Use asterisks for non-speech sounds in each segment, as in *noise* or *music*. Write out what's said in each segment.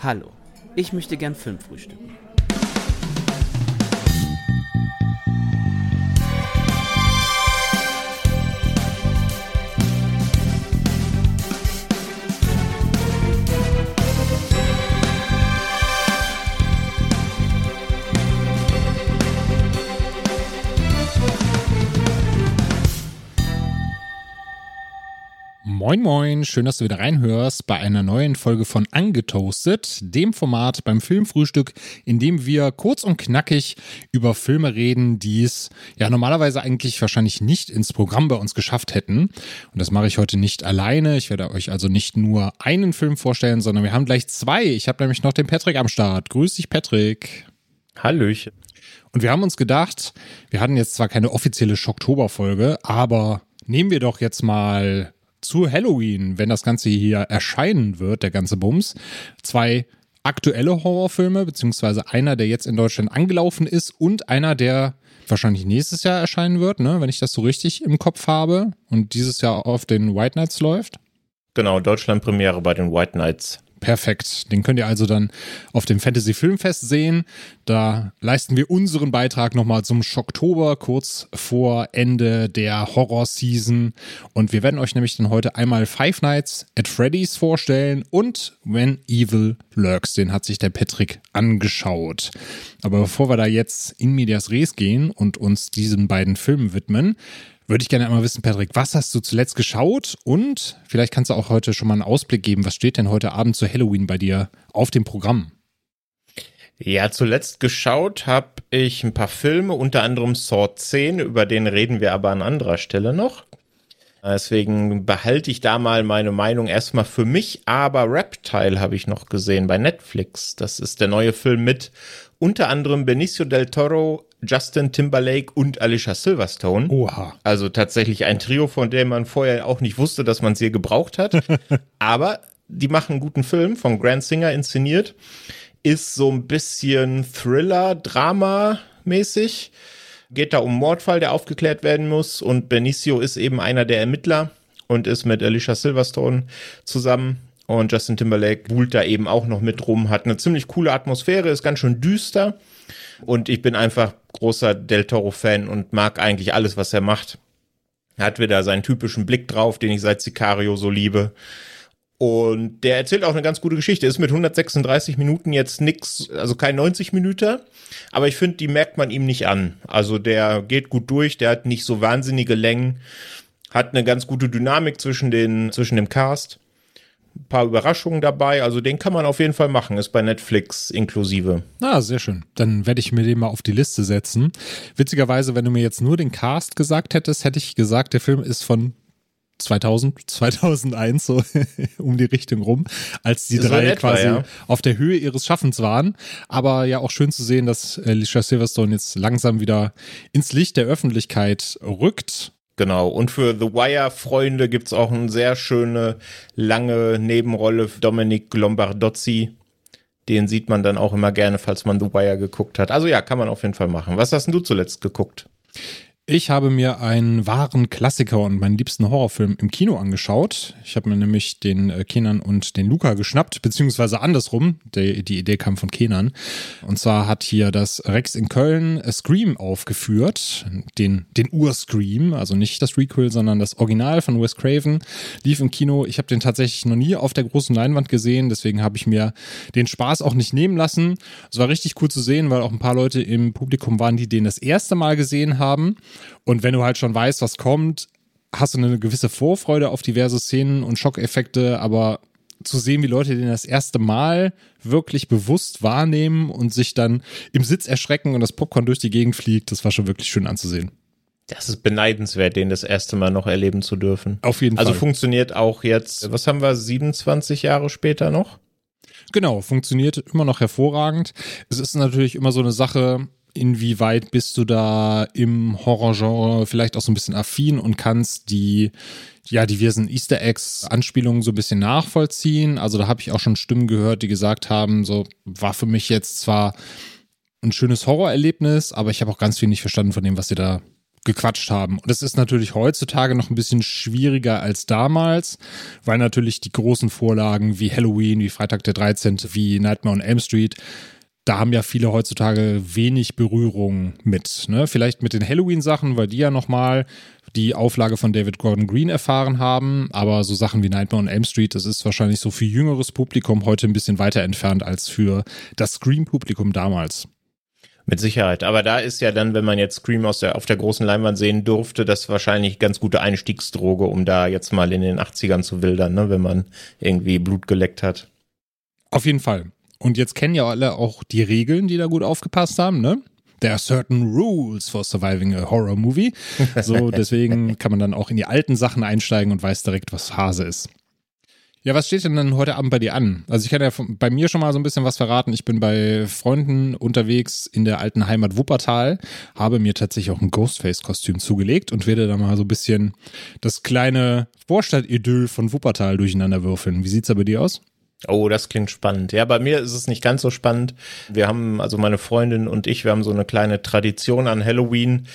Hallo, ich möchte gern Film frühstücken. Moin Moin, schön, dass du wieder reinhörst bei einer neuen Folge von Angetoastet, dem Format beim Filmfrühstück, in dem wir kurz und knackig über Filme reden, die es ja normalerweise eigentlich wahrscheinlich nicht ins Programm bei uns geschafft hätten. Und das mache ich heute nicht alleine. Ich werde euch also nicht nur einen Film vorstellen, sondern wir haben gleich zwei. Ich habe nämlich noch den Patrick am Start. Grüß dich, Patrick. Hallöchen. Und wir haben uns gedacht, wir hatten jetzt zwar keine offizielle Schocktober-Folge, aber nehmen wir doch jetzt mal zu Halloween, wenn das Ganze hier erscheinen wird, der ganze Bums, zwei aktuelle Horrorfilme, beziehungsweise einer, der jetzt in Deutschland angelaufen ist und einer, der wahrscheinlich nächstes Jahr erscheinen wird, ne, wenn ich das so richtig im Kopf habe und dieses Jahr auf den White Knights läuft. Genau, Deutschland-Premiere bei den White Knights. Perfekt. Den könnt ihr also dann auf dem Fantasy Filmfest sehen. Da leisten wir unseren Beitrag nochmal zum Schocktober, kurz vor Ende der Horror-Season. Und wir werden euch nämlich dann heute einmal Five Nights at Freddy's vorstellen und When Evil Lurks. Den hat sich der Patrick angeschaut. Aber bevor wir da jetzt in Medias Res gehen und uns diesen beiden Filmen widmen, würde ich gerne einmal wissen, Patrick, was hast du zuletzt geschaut? Und vielleicht kannst du auch heute schon mal einen Ausblick geben. Was steht denn heute Abend zu Halloween bei dir auf dem Programm? Ja, zuletzt geschaut habe ich ein paar Filme, unter anderem Saw 10, über den reden wir aber an anderer Stelle noch. Deswegen behalte ich da mal meine Meinung erstmal für mich, aber Reptile habe ich noch gesehen bei Netflix. Das ist der neue Film mit unter anderem Benicio del Toro, Justin Timberlake und Alicia Silverstone. Oha. Also tatsächlich ein Trio, von dem man vorher auch nicht wusste, dass man sie gebraucht hat. *laughs* Aber die machen einen guten Film, von Grand Singer inszeniert. Ist so ein bisschen Thriller, Drama mäßig. Geht da um Mordfall, der aufgeklärt werden muss. Und Benicio ist eben einer der Ermittler und ist mit Alicia Silverstone zusammen. Und Justin Timberlake buhlt da eben auch noch mit rum, hat eine ziemlich coole Atmosphäre, ist ganz schön düster. Und ich bin einfach großer Del Toro-Fan und mag eigentlich alles, was er macht. Er hat wieder seinen typischen Blick drauf, den ich seit Sicario so liebe. Und der erzählt auch eine ganz gute Geschichte. Ist mit 136 Minuten jetzt nix, also kein 90 Minuten. Aber ich finde, die merkt man ihm nicht an. Also der geht gut durch, der hat nicht so wahnsinnige Längen, hat eine ganz gute Dynamik zwischen den, zwischen dem Cast paar Überraschungen dabei. Also den kann man auf jeden Fall machen. Ist bei Netflix inklusive. Ah, sehr schön. Dann werde ich mir den mal auf die Liste setzen. Witzigerweise, wenn du mir jetzt nur den Cast gesagt hättest, hätte ich gesagt, der Film ist von 2000, 2001, *laughs* so *laughs* um die Richtung rum, als die so drei etwa, quasi ja. auf der Höhe ihres Schaffens waren. Aber ja auch schön zu sehen, dass Alicia Silverstone jetzt langsam wieder ins Licht der Öffentlichkeit rückt Genau. Und für The Wire-Freunde gibt's auch eine sehr schöne, lange Nebenrolle Dominik Lombardozzi. Den sieht man dann auch immer gerne, falls man The Wire geguckt hat. Also ja, kann man auf jeden Fall machen. Was hast denn du zuletzt geguckt? Ich habe mir einen wahren Klassiker und meinen liebsten Horrorfilm im Kino angeschaut. Ich habe mir nämlich den äh, Kenan und den Luca geschnappt, beziehungsweise andersrum. Die, die Idee kam von Kenan. Und zwar hat hier das Rex in Köln äh, Scream aufgeführt. Den, den Ur-Scream, also nicht das Requel, sondern das Original von Wes Craven. Lief im Kino. Ich habe den tatsächlich noch nie auf der großen Leinwand gesehen. Deswegen habe ich mir den Spaß auch nicht nehmen lassen. Es war richtig cool zu sehen, weil auch ein paar Leute im Publikum waren, die den das erste Mal gesehen haben. Und wenn du halt schon weißt, was kommt, hast du eine gewisse Vorfreude auf diverse Szenen und Schockeffekte, aber zu sehen, wie Leute den das erste Mal wirklich bewusst wahrnehmen und sich dann im Sitz erschrecken und das Popcorn durch die Gegend fliegt, das war schon wirklich schön anzusehen. Das ist beneidenswert, den das erste Mal noch erleben zu dürfen. Auf jeden also Fall. Also funktioniert auch jetzt, was haben wir, 27 Jahre später noch? Genau, funktioniert immer noch hervorragend. Es ist natürlich immer so eine Sache, inwieweit bist du da im Horrorgenre vielleicht auch so ein bisschen affin und kannst die ja diversen Easter Eggs Anspielungen so ein bisschen nachvollziehen. Also da habe ich auch schon Stimmen gehört, die gesagt haben, so war für mich jetzt zwar ein schönes Horrorerlebnis, aber ich habe auch ganz viel nicht verstanden von dem, was sie da gequatscht haben. Und es ist natürlich heutzutage noch ein bisschen schwieriger als damals, weil natürlich die großen Vorlagen wie Halloween, wie Freitag der 13., wie Nightmare on Elm Street, da haben ja viele heutzutage wenig Berührung mit. Ne? Vielleicht mit den Halloween-Sachen, weil die ja nochmal die Auflage von David Gordon Green erfahren haben. Aber so Sachen wie Nightmare on Elm Street, das ist wahrscheinlich so für jüngeres Publikum heute ein bisschen weiter entfernt als für das Scream-Publikum damals. Mit Sicherheit. Aber da ist ja dann, wenn man jetzt Scream aus der, auf der großen Leinwand sehen durfte, das wahrscheinlich ganz gute Einstiegsdroge, um da jetzt mal in den 80ern zu wildern, ne, wenn man irgendwie Blut geleckt hat. Auf jeden Fall. Und jetzt kennen ja alle auch die Regeln, die da gut aufgepasst haben, ne? There are certain rules for surviving a horror movie. So, *laughs* deswegen kann man dann auch in die alten Sachen einsteigen und weiß direkt, was Phase ist. Ja, was steht denn dann heute Abend bei dir an? Also ich kann ja bei mir schon mal so ein bisschen was verraten. Ich bin bei Freunden unterwegs in der alten Heimat Wuppertal, habe mir tatsächlich auch ein Ghostface-Kostüm zugelegt und werde da mal so ein bisschen das kleine Vorstadt-Idyll von Wuppertal durcheinander würfeln. Wie sieht's da bei dir aus? Oh, das klingt spannend. Ja, bei mir ist es nicht ganz so spannend. Wir haben, also meine Freundin und ich, wir haben so eine kleine Tradition an Halloween.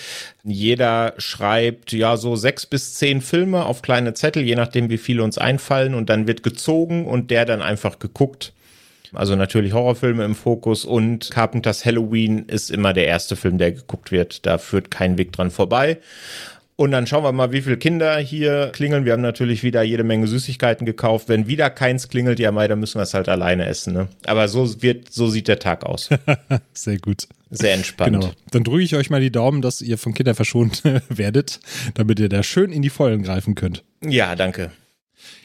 Jeder schreibt ja so sechs bis zehn Filme auf kleine Zettel, je nachdem, wie viele uns einfallen. Und dann wird gezogen und der dann einfach geguckt. Also natürlich Horrorfilme im Fokus und Carpenters Halloween ist immer der erste Film, der geguckt wird. Da führt kein Weg dran vorbei. Und dann schauen wir mal, wie viele Kinder hier klingeln. Wir haben natürlich wieder jede Menge Süßigkeiten gekauft. Wenn wieder keins klingelt, ja, Mai, dann müssen wir es halt alleine essen. Ne? Aber so wird, so sieht der Tag aus. *laughs* Sehr gut. Sehr entspannt. Genau. Dann drücke ich euch mal die Daumen, dass ihr von Kindern verschont *laughs* werdet, damit ihr da schön in die Vollen greifen könnt. Ja, danke.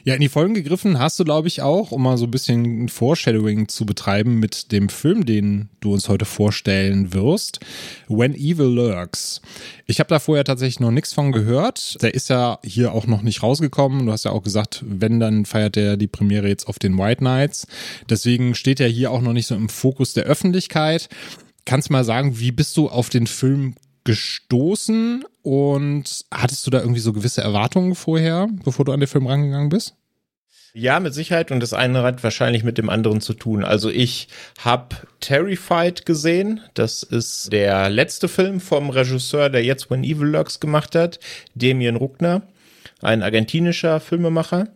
Ja, in die Folgen gegriffen hast du, glaube ich, auch, um mal so ein bisschen Foreshadowing zu betreiben mit dem Film, den du uns heute vorstellen wirst. When Evil Lurks. Ich habe da vorher tatsächlich noch nichts von gehört. Der ist ja hier auch noch nicht rausgekommen. Du hast ja auch gesagt, wenn, dann feiert er die Premiere jetzt auf den White Nights. Deswegen steht er hier auch noch nicht so im Fokus der Öffentlichkeit. Kannst du mal sagen, wie bist du auf den Film gestoßen und hattest du da irgendwie so gewisse Erwartungen vorher, bevor du an den Film rangegangen bist? Ja, mit Sicherheit und das eine hat wahrscheinlich mit dem anderen zu tun. Also ich habe Terrified gesehen. Das ist der letzte Film vom Regisseur, der jetzt When Evil Lurks gemacht hat, Damien Ruckner, ein argentinischer Filmemacher.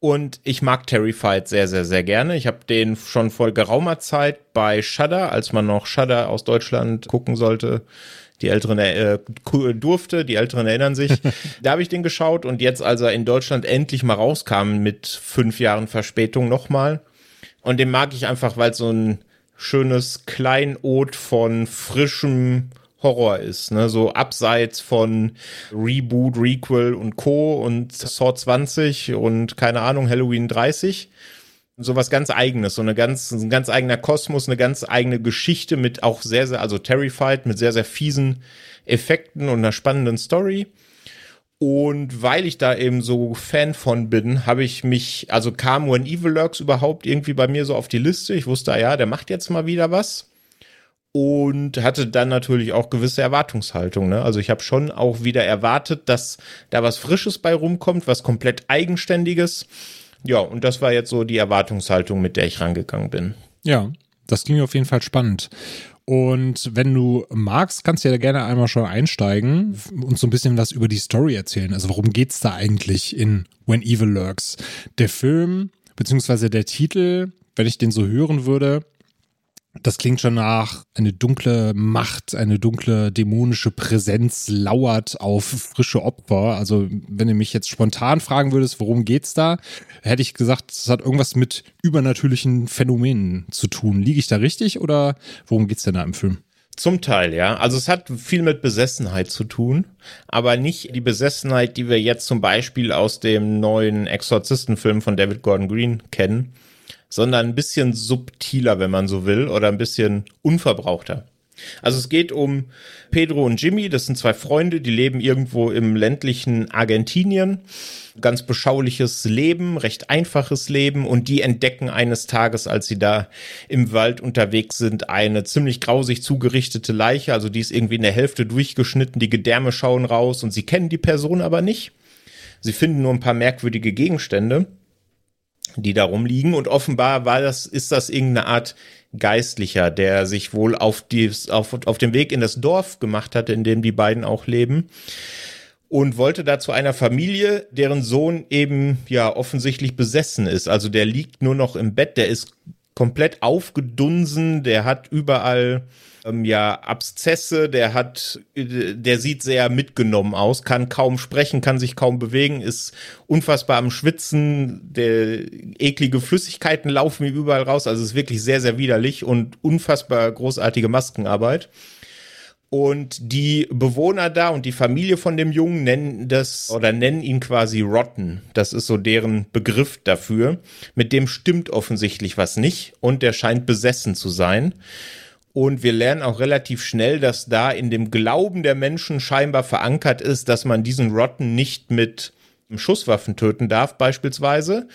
Und ich mag Terrified sehr, sehr, sehr gerne. Ich habe den schon vor geraumer Zeit bei Shudder, als man noch Shudder aus Deutschland gucken sollte, die Älteren äh, durfte, die Älteren erinnern sich. *laughs* da habe ich den geschaut und jetzt, als er in Deutschland endlich mal rauskam mit fünf Jahren Verspätung nochmal. Und den mag ich einfach, weil so ein schönes Kleinod von frischem Horror ist, ne? So abseits von Reboot, Requel und Co. und Saw 20 und keine Ahnung, Halloween 30 so was ganz eigenes, so eine ganz, ein ganz eigener Kosmos, eine ganz eigene Geschichte mit auch sehr, sehr, also Terrified mit sehr, sehr fiesen Effekten und einer spannenden Story. Und weil ich da eben so Fan von bin, habe ich mich, also kam When Evil Lurks überhaupt irgendwie bei mir so auf die Liste. Ich wusste, ja, der macht jetzt mal wieder was. Und hatte dann natürlich auch gewisse Erwartungshaltung. Ne? Also ich habe schon auch wieder erwartet, dass da was Frisches bei rumkommt, was komplett Eigenständiges ja, und das war jetzt so die Erwartungshaltung, mit der ich rangegangen bin. Ja, das klingt auf jeden Fall spannend. Und wenn du magst, kannst du ja gerne einmal schon einsteigen und so ein bisschen was über die Story erzählen. Also worum geht's da eigentlich in When Evil Lurks? Der Film, beziehungsweise der Titel, wenn ich den so hören würde, das klingt schon nach eine dunkle Macht, eine dunkle dämonische Präsenz lauert auf frische Opfer. Also wenn du mich jetzt spontan fragen würdest, worum geht's da, hätte ich gesagt, es hat irgendwas mit übernatürlichen Phänomenen zu tun. Liege ich da richtig oder worum geht's denn da im Film? Zum Teil, ja. Also es hat viel mit Besessenheit zu tun, aber nicht die Besessenheit, die wir jetzt zum Beispiel aus dem neuen Exorzistenfilm von David Gordon Green kennen sondern ein bisschen subtiler, wenn man so will, oder ein bisschen unverbrauchter. Also es geht um Pedro und Jimmy, das sind zwei Freunde, die leben irgendwo im ländlichen Argentinien. Ganz beschauliches Leben, recht einfaches Leben und die entdecken eines Tages, als sie da im Wald unterwegs sind, eine ziemlich grausig zugerichtete Leiche, also die ist irgendwie in der Hälfte durchgeschnitten, die Gedärme schauen raus und sie kennen die Person aber nicht. Sie finden nur ein paar merkwürdige Gegenstände die da rumliegen. Und offenbar war das, ist das irgendeine Art Geistlicher, der sich wohl auf, die, auf, auf dem Weg in das Dorf gemacht hat, in dem die beiden auch leben. Und wollte da zu einer Familie, deren Sohn eben ja offensichtlich besessen ist. Also der liegt nur noch im Bett, der ist komplett aufgedunsen, der hat überall ähm, ja Abszesse, der hat, der sieht sehr mitgenommen aus, kann kaum sprechen, kann sich kaum bewegen, ist unfassbar am Schwitzen, der eklige Flüssigkeiten laufen ihm überall raus, also ist wirklich sehr, sehr widerlich und unfassbar großartige Maskenarbeit. Und die Bewohner da und die Familie von dem Jungen nennen das oder nennen ihn quasi Rotten. Das ist so deren Begriff dafür. Mit dem stimmt offensichtlich was nicht und der scheint besessen zu sein. Und wir lernen auch relativ schnell, dass da in dem Glauben der Menschen scheinbar verankert ist, dass man diesen Rotten nicht mit Schusswaffen töten darf, beispielsweise.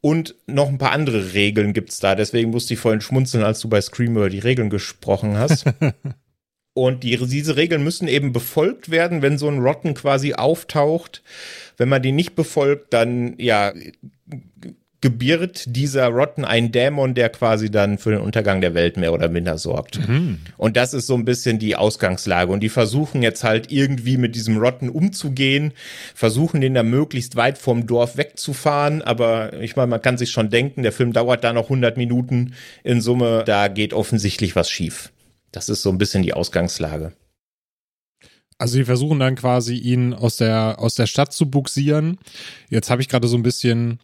Und noch ein paar andere Regeln gibt's da. Deswegen musste ich vorhin schmunzeln, als du bei Scream über die Regeln gesprochen hast. *laughs* Und die, diese Regeln müssen eben befolgt werden, wenn so ein Rotten quasi auftaucht. Wenn man die nicht befolgt, dann ja gebiert dieser Rotten ein Dämon, der quasi dann für den Untergang der Welt mehr oder minder sorgt. Mhm. Und das ist so ein bisschen die Ausgangslage. Und die versuchen jetzt halt irgendwie mit diesem Rotten umzugehen, versuchen den da möglichst weit vom Dorf wegzufahren. Aber ich meine, man kann sich schon denken, der Film dauert da noch 100 Minuten in Summe. Da geht offensichtlich was schief. Das ist so ein bisschen die Ausgangslage. Also sie versuchen dann quasi ihn aus der aus der Stadt zu buxieren. Jetzt habe ich gerade so ein bisschen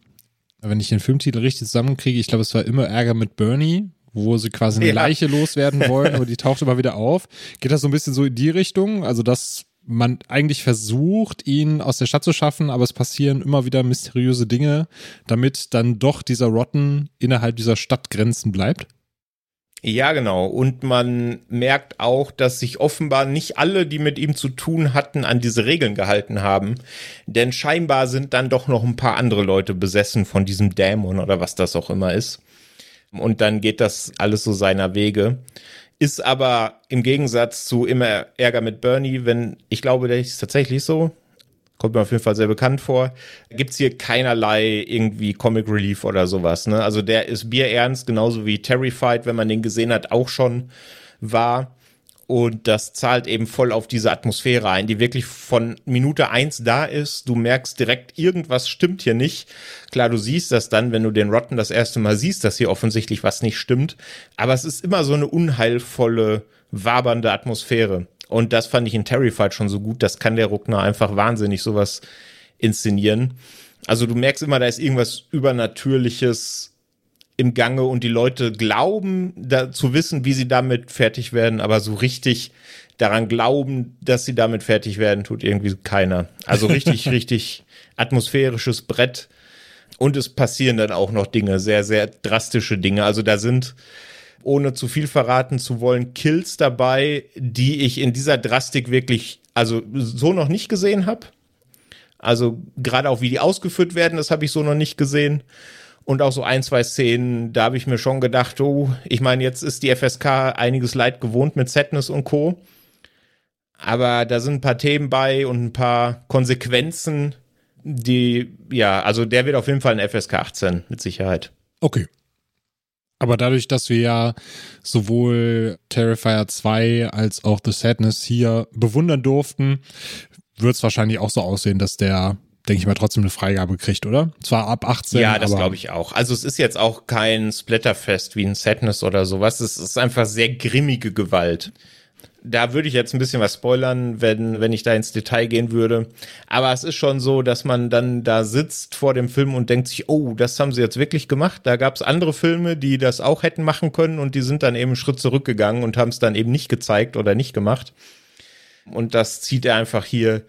wenn ich den Filmtitel richtig zusammenkriege, ich glaube, es war immer Ärger mit Bernie, wo sie quasi eine ja. Leiche loswerden *laughs* wollen, aber die taucht immer wieder auf. Geht das so ein bisschen so in die Richtung? Also, dass man eigentlich versucht, ihn aus der Stadt zu schaffen, aber es passieren immer wieder mysteriöse Dinge, damit dann doch dieser Rotten innerhalb dieser Stadtgrenzen bleibt? Ja, genau. Und man merkt auch, dass sich offenbar nicht alle, die mit ihm zu tun hatten, an diese Regeln gehalten haben. Denn scheinbar sind dann doch noch ein paar andere Leute besessen von diesem Dämon oder was das auch immer ist. Und dann geht das alles so seiner Wege. Ist aber im Gegensatz zu immer Ärger mit Bernie, wenn, ich glaube, der ist tatsächlich so, kommt mir auf jeden Fall sehr bekannt vor. Gibt's hier keinerlei irgendwie Comic Relief oder sowas. Ne? Also der ist bierernst, genauso wie Terrified, wenn man den gesehen hat, auch schon war. Und das zahlt eben voll auf diese Atmosphäre ein, die wirklich von Minute eins da ist. Du merkst direkt, irgendwas stimmt hier nicht. Klar, du siehst das dann, wenn du den Rotten das erste Mal siehst, dass hier offensichtlich was nicht stimmt. Aber es ist immer so eine unheilvolle, wabernde Atmosphäre. Und das fand ich in Terrified schon so gut. Das kann der Ruckner einfach wahnsinnig sowas inszenieren. Also du merkst immer, da ist irgendwas Übernatürliches im Gange und die Leute glauben da, zu wissen, wie sie damit fertig werden, aber so richtig daran glauben, dass sie damit fertig werden, tut irgendwie keiner. Also richtig, *laughs* richtig atmosphärisches Brett. Und es passieren dann auch noch Dinge, sehr, sehr drastische Dinge. Also da sind ohne zu viel verraten zu wollen, Kills dabei, die ich in dieser Drastik wirklich, also so noch nicht gesehen habe. Also gerade auch wie die ausgeführt werden, das habe ich so noch nicht gesehen. Und auch so ein, zwei Szenen, da habe ich mir schon gedacht, oh, ich meine, jetzt ist die FSK einiges Leid gewohnt mit Sadness und Co. Aber da sind ein paar Themen bei und ein paar Konsequenzen, die, ja, also der wird auf jeden Fall ein FSK 18 mit Sicherheit. Okay, aber dadurch, dass wir ja sowohl Terrifier 2 als auch The Sadness hier bewundern durften, wird es wahrscheinlich auch so aussehen, dass der, denke ich mal, trotzdem eine Freigabe kriegt, oder? Zwar ab 18. Ja, das glaube ich auch. Also es ist jetzt auch kein Splatterfest wie ein Sadness oder sowas. Es ist einfach sehr grimmige Gewalt da würde ich jetzt ein bisschen was spoilern, wenn, wenn ich da ins Detail gehen würde. Aber es ist schon so, dass man dann da sitzt vor dem Film und denkt sich, oh, das haben sie jetzt wirklich gemacht. Da gab es andere Filme, die das auch hätten machen können und die sind dann eben einen Schritt zurückgegangen und haben es dann eben nicht gezeigt oder nicht gemacht. Und das zieht er einfach hier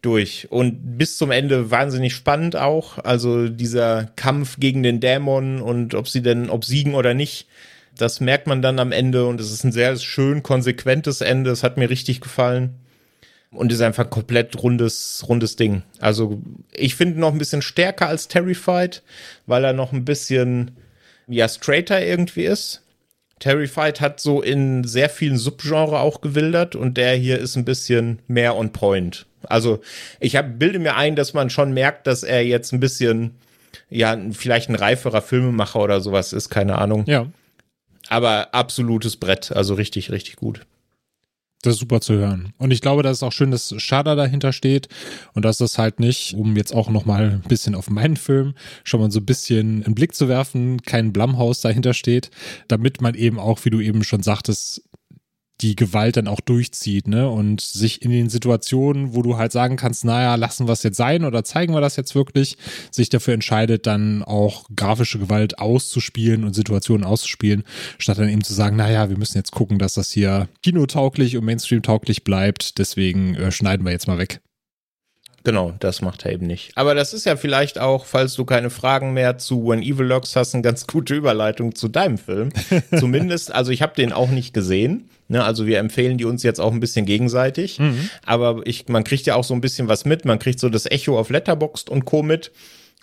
durch. Und bis zum Ende wahnsinnig spannend auch. Also dieser Kampf gegen den Dämon und ob sie denn, ob siegen oder nicht das merkt man dann am Ende und es ist ein sehr schön konsequentes Ende. Es hat mir richtig gefallen und ist einfach ein komplett rundes, rundes Ding. Also ich finde noch ein bisschen stärker als Terrified, weil er noch ein bisschen, ja, straighter irgendwie ist. Terrified hat so in sehr vielen Subgenre auch gewildert und der hier ist ein bisschen mehr on point. Also ich hab, bilde mir ein, dass man schon merkt, dass er jetzt ein bisschen ja, vielleicht ein reiferer Filmemacher oder sowas ist, keine Ahnung. Ja. Aber absolutes Brett, also richtig, richtig gut. Das ist super zu hören. Und ich glaube, das ist auch schön, dass Shada dahinter steht und dass das halt nicht, um jetzt auch nochmal ein bisschen auf meinen Film schon mal so ein bisschen einen Blick zu werfen, kein Blumhaus dahinter steht, damit man eben auch, wie du eben schon sagtest, die Gewalt dann auch durchzieht, ne? Und sich in den Situationen, wo du halt sagen kannst, naja, lassen wir es jetzt sein oder zeigen wir das jetzt wirklich, sich dafür entscheidet, dann auch grafische Gewalt auszuspielen und Situationen auszuspielen, statt dann eben zu sagen, naja, wir müssen jetzt gucken, dass das hier kinotauglich und Mainstream-tauglich bleibt, deswegen äh, schneiden wir jetzt mal weg. Genau, das macht er eben nicht. Aber das ist ja vielleicht auch, falls du keine Fragen mehr zu When Evil Lurks hast, eine ganz gute Überleitung zu deinem Film. *laughs* Zumindest, also ich habe den auch nicht gesehen. Ne, also wir empfehlen die uns jetzt auch ein bisschen gegenseitig. Mhm. Aber ich, man kriegt ja auch so ein bisschen was mit. Man kriegt so das Echo auf Letterboxd und Co. mit.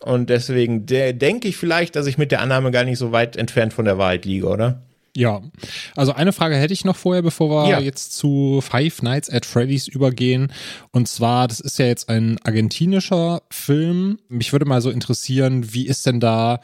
Und deswegen denke ich vielleicht, dass ich mit der Annahme gar nicht so weit entfernt von der Wahrheit liege, oder? Ja, also eine Frage hätte ich noch vorher, bevor wir ja. jetzt zu Five Nights at Freddy's übergehen. Und zwar, das ist ja jetzt ein argentinischer Film. Mich würde mal so interessieren, wie ist denn da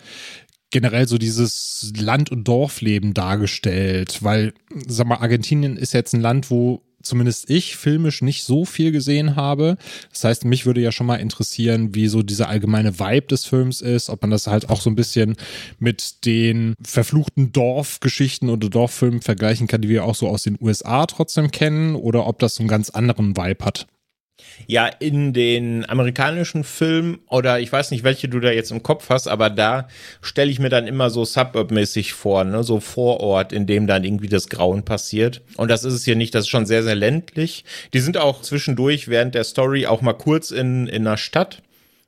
generell so dieses Land- und Dorfleben dargestellt? Weil, sag mal, Argentinien ist jetzt ein Land, wo zumindest ich filmisch nicht so viel gesehen habe. Das heißt, mich würde ja schon mal interessieren, wie so dieser allgemeine Vibe des Films ist, ob man das halt auch so ein bisschen mit den verfluchten Dorfgeschichten oder Dorffilmen vergleichen kann, die wir auch so aus den USA trotzdem kennen, oder ob das so einen ganz anderen Vibe hat. Ja, in den amerikanischen Filmen oder ich weiß nicht, welche du da jetzt im Kopf hast, aber da stelle ich mir dann immer so Suburb-mäßig vor, ne, so Vorort, in dem dann irgendwie das Grauen passiert. Und das ist es hier nicht, das ist schon sehr, sehr ländlich. Die sind auch zwischendurch während der Story auch mal kurz in, in einer Stadt.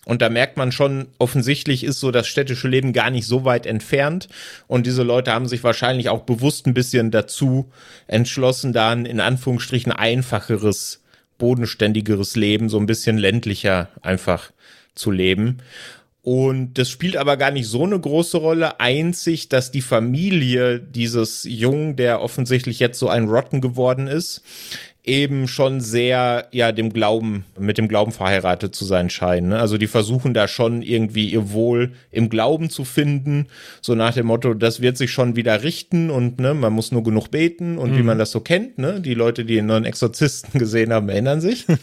Und da merkt man schon, offensichtlich ist so das städtische Leben gar nicht so weit entfernt. Und diese Leute haben sich wahrscheinlich auch bewusst ein bisschen dazu entschlossen, da ein in Anführungsstrichen einfacheres bodenständigeres Leben, so ein bisschen ländlicher einfach zu leben. Und das spielt aber gar nicht so eine große Rolle. Einzig, dass die Familie dieses Jungen, der offensichtlich jetzt so ein Rotten geworden ist, eben schon sehr, ja, dem Glauben, mit dem Glauben verheiratet zu sein scheinen. Ne? Also die versuchen da schon irgendwie ihr Wohl im Glauben zu finden, so nach dem Motto, das wird sich schon wieder richten und ne, man muss nur genug beten und mhm. wie man das so kennt, ne? Die Leute, die einen neuen Exorzisten *laughs* gesehen haben, erinnern sich. *laughs*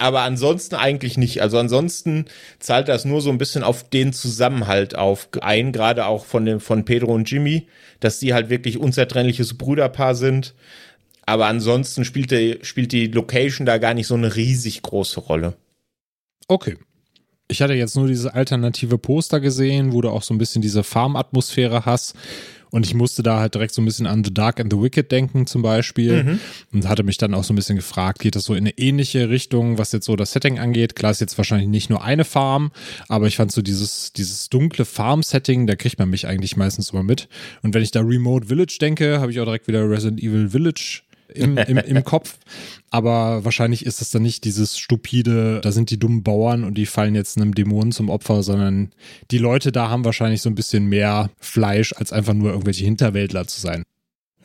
aber ansonsten eigentlich nicht. Also ansonsten zahlt das nur so ein bisschen auf den Zusammenhalt auf ein, gerade auch von dem, von Pedro und Jimmy, dass die halt wirklich unzertrennliches Brüderpaar sind. Aber ansonsten spielt die, spielt die Location da gar nicht so eine riesig große Rolle. Okay. Ich hatte jetzt nur diese alternative Poster gesehen, wo du auch so ein bisschen diese Farm-Atmosphäre hast. Und ich musste da halt direkt so ein bisschen an The Dark and the Wicked denken zum Beispiel. Mhm. Und hatte mich dann auch so ein bisschen gefragt, geht das so in eine ähnliche Richtung, was jetzt so das Setting angeht? Klar ist jetzt wahrscheinlich nicht nur eine Farm, aber ich fand so dieses, dieses dunkle Farm-Setting, da kriegt man mich eigentlich meistens immer mit. Und wenn ich da Remote Village denke, habe ich auch direkt wieder Resident Evil Village im, im, im *laughs* Kopf. Aber wahrscheinlich ist es dann nicht dieses stupide, da sind die dummen Bauern und die fallen jetzt einem Dämonen zum Opfer, sondern die Leute da haben wahrscheinlich so ein bisschen mehr Fleisch, als einfach nur irgendwelche Hinterwäldler zu sein.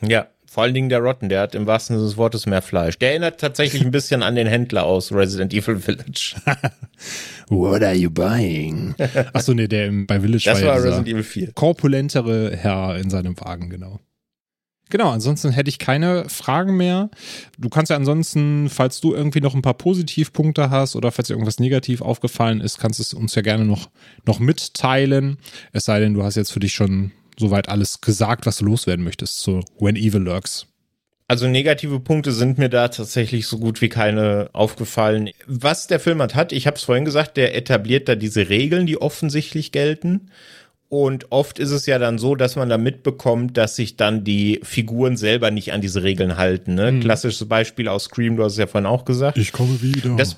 Ja, vor allen Dingen der Rotten, der hat im wahrsten Sinne des Wortes mehr Fleisch. Der erinnert tatsächlich ein bisschen an den Händler aus Resident Evil Village. *laughs* What are you buying? Achso, nee, der im, bei Village das war, war Resident Evil 4. Korpulentere Herr in seinem Wagen, genau. Genau, ansonsten hätte ich keine Fragen mehr. Du kannst ja ansonsten, falls du irgendwie noch ein paar Positivpunkte hast oder falls dir irgendwas negativ aufgefallen ist, kannst es uns ja gerne noch, noch mitteilen. Es sei denn, du hast jetzt für dich schon soweit alles gesagt, was du loswerden möchtest zu When Evil Lurks. Also negative Punkte sind mir da tatsächlich so gut wie keine aufgefallen. Was der Film hat, hat, ich habe es vorhin gesagt, der etabliert da diese Regeln, die offensichtlich gelten. Und oft ist es ja dann so, dass man da mitbekommt, dass sich dann die Figuren selber nicht an diese Regeln halten. Ne? Mhm. Klassisches Beispiel aus Scream, du hast es ja vorhin auch gesagt. Ich komme wieder. Das,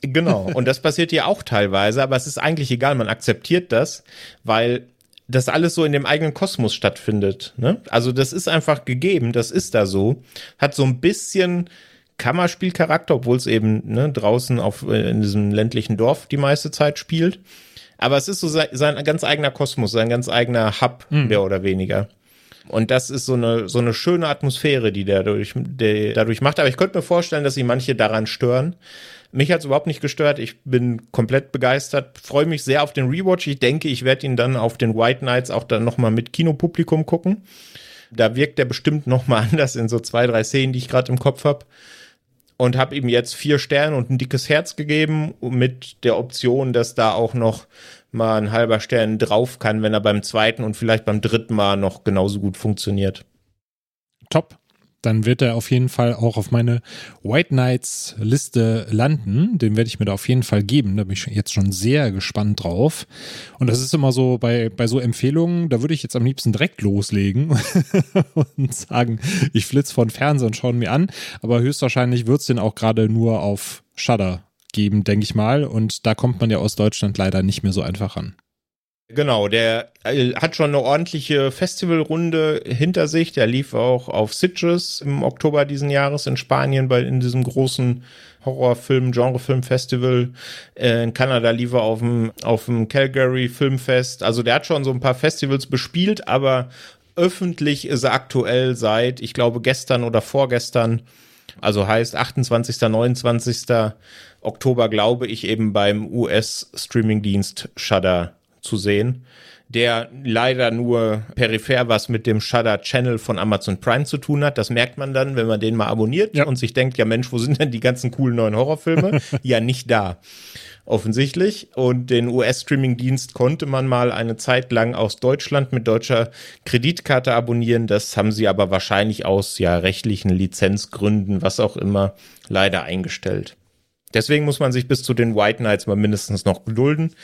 genau. Und das passiert ja auch teilweise, aber es ist eigentlich egal, man akzeptiert das, weil das alles so in dem eigenen Kosmos stattfindet. Ne? Also das ist einfach gegeben, das ist da so. Hat so ein bisschen Kammerspielcharakter, obwohl es eben ne, draußen auf, äh, in diesem ländlichen Dorf die meiste Zeit spielt. Aber es ist so sein, sein ganz eigener Kosmos, sein ganz eigener Hub, mhm. mehr oder weniger. Und das ist so eine, so eine schöne Atmosphäre, die der dadurch, der dadurch macht. Aber ich könnte mir vorstellen, dass sich manche daran stören, Mich hat es überhaupt nicht gestört. Ich bin komplett begeistert. Freue mich sehr auf den Rewatch. Ich denke, ich werde ihn dann auf den White Nights auch dann nochmal mit Kinopublikum gucken. Da wirkt er bestimmt nochmal *laughs* anders in so zwei, drei Szenen, die ich gerade im Kopf habe. Und habe ihm jetzt vier Sterne und ein dickes Herz gegeben, mit der Option, dass da auch noch mal ein halber Stern drauf kann, wenn er beim zweiten und vielleicht beim dritten Mal noch genauso gut funktioniert. Top dann wird er auf jeden Fall auch auf meine White Knights Liste landen. Den werde ich mir da auf jeden Fall geben. Da bin ich jetzt schon sehr gespannt drauf. Und das ist immer so bei, bei so Empfehlungen, da würde ich jetzt am liebsten direkt loslegen *laughs* und sagen, ich flitze von Fernsehen und schaue mir an. Aber höchstwahrscheinlich wird es den auch gerade nur auf Shudder geben, denke ich mal. Und da kommt man ja aus Deutschland leider nicht mehr so einfach ran. Genau, der äh, hat schon eine ordentliche Festivalrunde hinter sich. Der lief auch auf Citrus im Oktober diesen Jahres in Spanien bei in diesem großen Horrorfilm, Genrefilmfestival. Äh, in Kanada lief er auf dem, auf dem Calgary Filmfest. Also der hat schon so ein paar Festivals bespielt, aber öffentlich ist er aktuell seit, ich glaube, gestern oder vorgestern. Also heißt 28., 29. Oktober, glaube ich, eben beim US-Streamingdienst Shudder zu sehen, der leider nur peripher was mit dem Shudder Channel von Amazon Prime zu tun hat. Das merkt man dann, wenn man den mal abonniert ja. und sich denkt, ja Mensch, wo sind denn die ganzen coolen neuen Horrorfilme? *laughs* ja, nicht da. Offensichtlich. Und den US-Streaming-Dienst konnte man mal eine Zeit lang aus Deutschland mit deutscher Kreditkarte abonnieren. Das haben sie aber wahrscheinlich aus ja rechtlichen Lizenzgründen, was auch immer, leider eingestellt. Deswegen muss man sich bis zu den White Knights mal mindestens noch gedulden.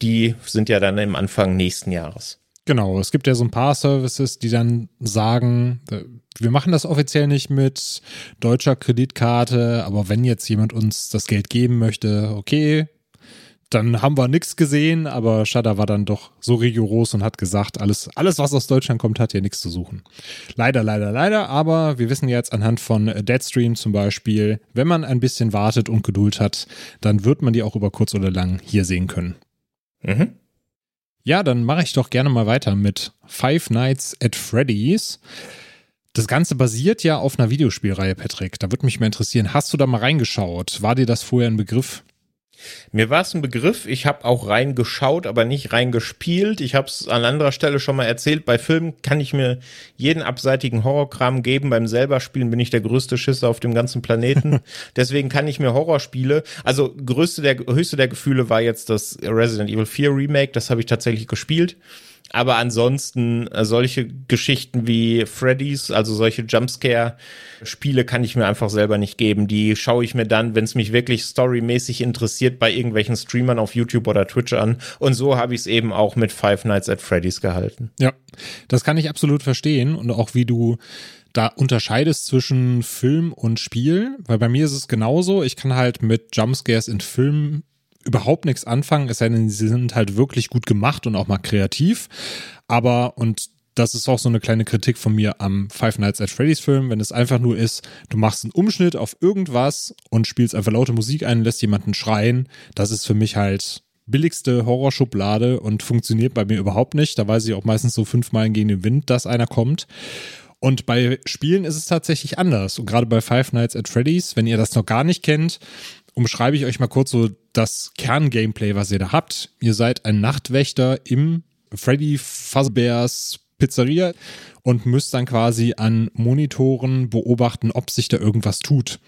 Die sind ja dann im Anfang nächsten Jahres. Genau, es gibt ja so ein paar Services, die dann sagen, äh, wir machen das offiziell nicht mit deutscher Kreditkarte, aber wenn jetzt jemand uns das Geld geben möchte, okay, dann haben wir nichts gesehen, aber Shudder war dann doch so rigoros und hat gesagt, alles, alles, was aus Deutschland kommt, hat hier nichts zu suchen. Leider, leider, leider, aber wir wissen jetzt anhand von Deadstream zum Beispiel, wenn man ein bisschen wartet und Geduld hat, dann wird man die auch über kurz oder lang hier sehen können. Mhm. Ja, dann mache ich doch gerne mal weiter mit Five Nights at Freddy's. Das Ganze basiert ja auf einer Videospielreihe, Patrick. Da würde mich mal interessieren, hast du da mal reingeschaut? War dir das vorher ein Begriff? Mir war es ein Begriff, ich habe auch reingeschaut, aber nicht reingespielt. Ich habe es an anderer Stelle schon mal erzählt. Bei Filmen kann ich mir jeden abseitigen Horrorkram geben. Beim selber spielen bin ich der größte Schisser auf dem ganzen Planeten. *laughs* Deswegen kann ich mir Horrorspiele, also größte der, höchste der Gefühle war jetzt das Resident Evil 4 Remake, das habe ich tatsächlich gespielt. Aber ansonsten äh, solche Geschichten wie Freddy's, also solche Jumpscare-Spiele kann ich mir einfach selber nicht geben. Die schaue ich mir dann, wenn es mich wirklich storymäßig interessiert, bei irgendwelchen Streamern auf YouTube oder Twitch an. Und so habe ich es eben auch mit Five Nights at Freddy's gehalten. Ja, das kann ich absolut verstehen. Und auch wie du da unterscheidest zwischen Film und Spiel, weil bei mir ist es genauso. Ich kann halt mit Jumpscares in Filmen überhaupt nichts anfangen, es sei denn, sie sind halt wirklich gut gemacht und auch mal kreativ. Aber, und das ist auch so eine kleine Kritik von mir am Five Nights at Freddy's Film, wenn es einfach nur ist, du machst einen Umschnitt auf irgendwas und spielst einfach laute Musik ein, lässt jemanden schreien, das ist für mich halt billigste Horrorschublade und funktioniert bei mir überhaupt nicht. Da weiß ich auch meistens so fünfmal gegen den Wind, dass einer kommt. Und bei Spielen ist es tatsächlich anders. Und gerade bei Five Nights at Freddy's, wenn ihr das noch gar nicht kennt, umschreibe ich euch mal kurz so das Kerngameplay, was ihr da habt. Ihr seid ein Nachtwächter im Freddy Fazbears Pizzeria und müsst dann quasi an Monitoren beobachten, ob sich da irgendwas tut.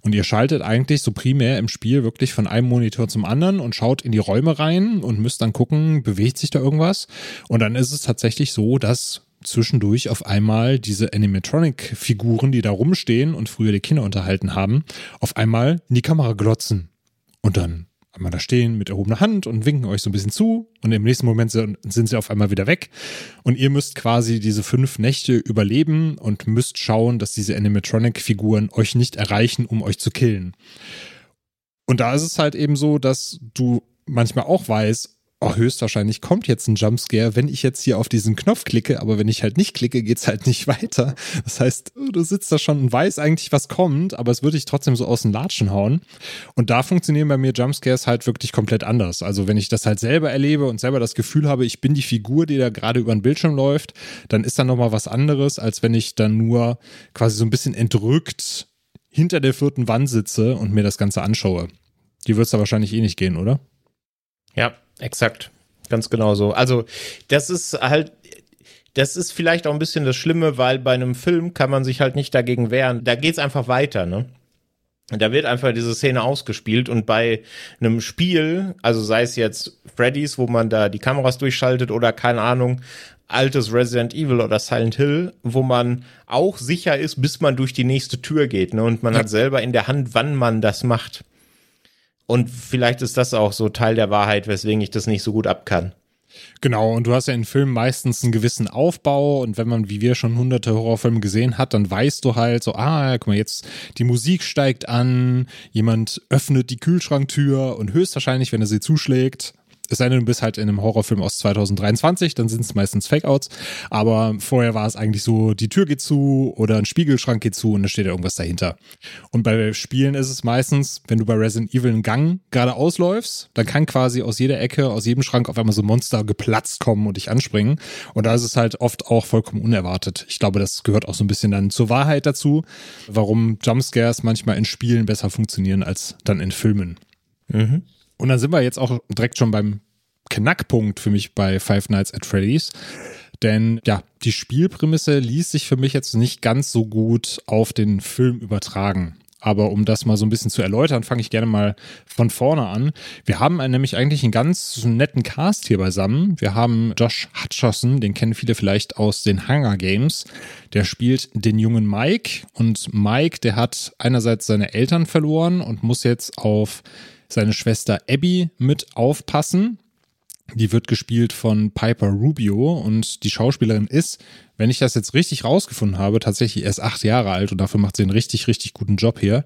Und ihr schaltet eigentlich so primär im Spiel wirklich von einem Monitor zum anderen und schaut in die Räume rein und müsst dann gucken, bewegt sich da irgendwas. Und dann ist es tatsächlich so, dass zwischendurch auf einmal diese Animatronic-Figuren, die da rumstehen und früher die Kinder unterhalten haben, auf einmal in die Kamera glotzen. Und dann einmal da stehen mit erhobener Hand und winken euch so ein bisschen zu und im nächsten Moment sind sie auf einmal wieder weg und ihr müsst quasi diese fünf Nächte überleben und müsst schauen, dass diese Animatronic-Figuren euch nicht erreichen, um euch zu killen. Und da ist es halt eben so, dass du manchmal auch weißt, oh, höchstwahrscheinlich kommt jetzt ein Jumpscare, wenn ich jetzt hier auf diesen Knopf klicke, aber wenn ich halt nicht klicke, geht's halt nicht *laughs* weiter. Das heißt, du sitzt da schon und weißt eigentlich, was kommt, aber es würde dich trotzdem so aus den Latschen hauen. Und da funktionieren bei mir Jumpscares halt wirklich komplett anders. Also wenn ich das halt selber erlebe und selber das Gefühl habe, ich bin die Figur, die da gerade über den Bildschirm läuft, dann ist dann nochmal was anderes, als wenn ich dann nur quasi so ein bisschen entrückt hinter der vierten Wand sitze und mir das Ganze anschaue. Die wird es da wahrscheinlich eh nicht gehen, oder? Ja, exakt. Ganz genau so. Also, das ist halt, das ist vielleicht auch ein bisschen das Schlimme, weil bei einem Film kann man sich halt nicht dagegen wehren. Da geht's einfach weiter, ne? Da wird einfach diese Szene ausgespielt und bei einem Spiel, also sei es jetzt Freddy's, wo man da die Kameras durchschaltet oder keine Ahnung, altes Resident Evil oder Silent Hill, wo man auch sicher ist, bis man durch die nächste Tür geht, ne? Und man ja. hat selber in der Hand, wann man das macht. Und vielleicht ist das auch so Teil der Wahrheit, weswegen ich das nicht so gut ab kann. Genau, und du hast ja in Filmen meistens einen gewissen Aufbau und wenn man, wie wir schon hunderte Horrorfilme gesehen hat, dann weißt du halt so, ah, guck mal, jetzt die Musik steigt an, jemand öffnet die Kühlschranktür und höchstwahrscheinlich, wenn er sie zuschlägt, es sei denn, du bist halt in einem Horrorfilm aus 2023, dann sind es meistens Fake-Outs. Aber vorher war es eigentlich so, die Tür geht zu oder ein Spiegelschrank geht zu und da steht ja irgendwas dahinter. Und bei Spielen ist es meistens, wenn du bei Resident Evil einen Gang gerade ausläufst, dann kann quasi aus jeder Ecke, aus jedem Schrank auf einmal so ein Monster geplatzt kommen und dich anspringen. Und da ist es halt oft auch vollkommen unerwartet. Ich glaube, das gehört auch so ein bisschen dann zur Wahrheit dazu, warum Jumpscares manchmal in Spielen besser funktionieren als dann in Filmen. Mhm. Und dann sind wir jetzt auch direkt schon beim Knackpunkt für mich bei Five Nights at Freddy's. Denn ja, die Spielprämisse ließ sich für mich jetzt nicht ganz so gut auf den Film übertragen. Aber um das mal so ein bisschen zu erläutern, fange ich gerne mal von vorne an. Wir haben nämlich eigentlich einen ganz netten Cast hier beisammen. Wir haben Josh Hutcherson, den kennen viele vielleicht aus den Hunger Games. Der spielt den jungen Mike und Mike, der hat einerseits seine Eltern verloren und muss jetzt auf seine Schwester Abby mit aufpassen. Die wird gespielt von Piper Rubio und die Schauspielerin ist, wenn ich das jetzt richtig rausgefunden habe, tatsächlich erst acht Jahre alt und dafür macht sie einen richtig, richtig guten Job hier.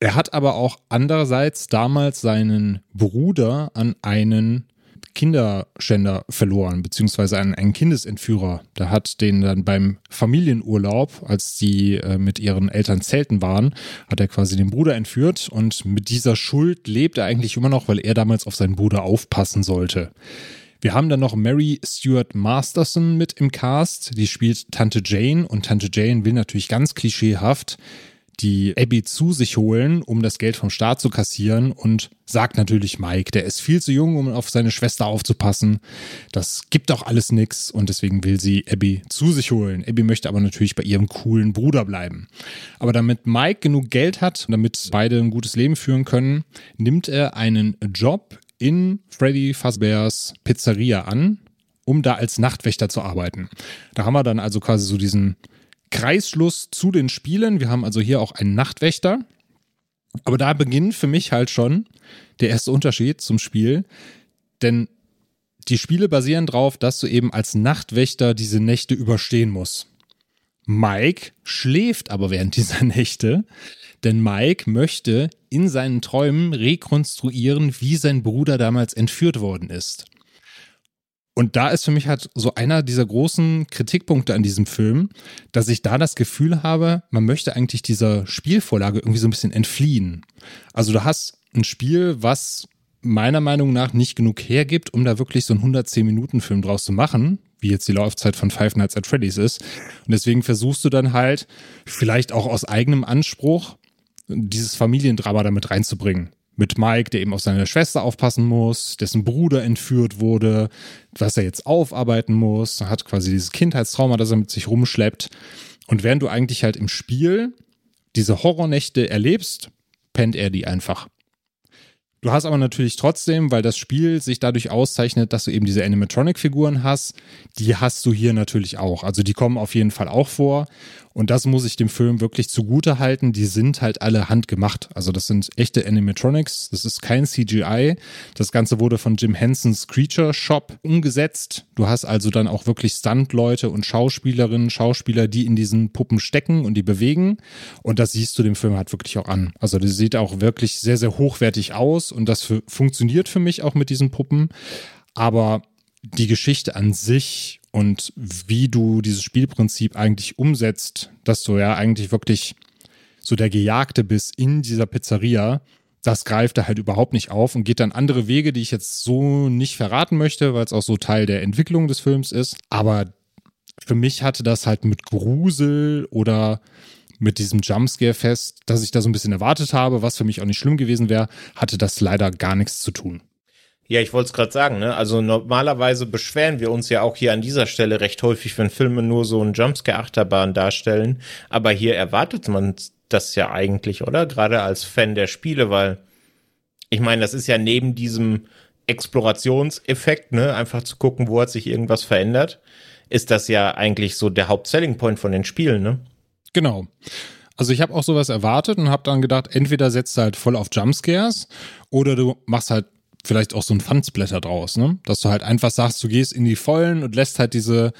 Er hat aber auch andererseits damals seinen Bruder an einen Kinderschänder verloren, beziehungsweise einen, einen Kindesentführer. Der hat den dann beim Familienurlaub, als die äh, mit ihren Eltern zelten waren, hat er quasi den Bruder entführt und mit dieser Schuld lebt er eigentlich immer noch, weil er damals auf seinen Bruder aufpassen sollte. Wir haben dann noch Mary Stuart Masterson mit im Cast. Die spielt Tante Jane und Tante Jane will natürlich ganz klischeehaft die Abby zu sich holen, um das Geld vom Staat zu kassieren und sagt natürlich Mike, der ist viel zu jung, um auf seine Schwester aufzupassen. Das gibt auch alles nix und deswegen will sie Abby zu sich holen. Abby möchte aber natürlich bei ihrem coolen Bruder bleiben. Aber damit Mike genug Geld hat, damit beide ein gutes Leben führen können, nimmt er einen Job in Freddy Fazbears Pizzeria an, um da als Nachtwächter zu arbeiten. Da haben wir dann also quasi so diesen Kreisschluss zu den Spielen. Wir haben also hier auch einen Nachtwächter. Aber da beginnt für mich halt schon der erste Unterschied zum Spiel. Denn die Spiele basieren darauf, dass du eben als Nachtwächter diese Nächte überstehen musst. Mike schläft aber während *laughs* dieser Nächte, denn Mike möchte in seinen Träumen rekonstruieren, wie sein Bruder damals entführt worden ist. Und da ist für mich halt so einer dieser großen Kritikpunkte an diesem Film, dass ich da das Gefühl habe, man möchte eigentlich dieser Spielvorlage irgendwie so ein bisschen entfliehen. Also du hast ein Spiel, was meiner Meinung nach nicht genug hergibt, um da wirklich so einen 110-Minuten-Film draus zu machen, wie jetzt die Laufzeit von Five Nights at Freddy's ist. Und deswegen versuchst du dann halt, vielleicht auch aus eigenem Anspruch, dieses Familiendrama damit reinzubringen mit Mike, der eben auf seine Schwester aufpassen muss, dessen Bruder entführt wurde, was er jetzt aufarbeiten muss. Hat quasi dieses Kindheitstrauma, das er mit sich rumschleppt. Und während du eigentlich halt im Spiel diese Horrornächte erlebst, pennt er die einfach. Du hast aber natürlich trotzdem, weil das Spiel sich dadurch auszeichnet, dass du eben diese Animatronic-Figuren hast, die hast du hier natürlich auch. Also die kommen auf jeden Fall auch vor. Und das muss ich dem Film wirklich zugute halten. Die sind halt alle handgemacht. Also das sind echte Animatronics. Das ist kein CGI. Das Ganze wurde von Jim Hensons Creature Shop umgesetzt. Du hast also dann auch wirklich Stunt-Leute und Schauspielerinnen, Schauspieler, die in diesen Puppen stecken und die bewegen. Und das siehst du dem Film halt wirklich auch an. Also das sieht auch wirklich sehr, sehr hochwertig aus und das für, funktioniert für mich auch mit diesen Puppen. Aber die Geschichte an sich und wie du dieses Spielprinzip eigentlich umsetzt, dass du ja eigentlich wirklich so der Gejagte bist in dieser Pizzeria, das greift er halt überhaupt nicht auf und geht dann andere Wege, die ich jetzt so nicht verraten möchte, weil es auch so Teil der Entwicklung des Films ist. Aber für mich hatte das halt mit Grusel oder mit diesem Jumpscare fest, dass ich da so ein bisschen erwartet habe, was für mich auch nicht schlimm gewesen wäre, hatte das leider gar nichts zu tun. Ja, ich wollte es gerade sagen, ne? Also normalerweise beschweren wir uns ja auch hier an dieser Stelle recht häufig, wenn Filme nur so einen Jumpscare-Achterbahn darstellen. Aber hier erwartet man das ja eigentlich, oder? Gerade als Fan der Spiele, weil ich meine, das ist ja neben diesem Explorationseffekt, ne, einfach zu gucken, wo hat sich irgendwas verändert, ist das ja eigentlich so der Hauptselling Point von den Spielen, ne? Genau. Also ich habe auch sowas erwartet und habe dann gedacht, entweder setzt du halt voll auf Jumpscares oder du machst halt vielleicht auch so ein Fansblätter draus, ne? Dass du halt einfach sagst, du gehst in die Vollen und lässt halt diese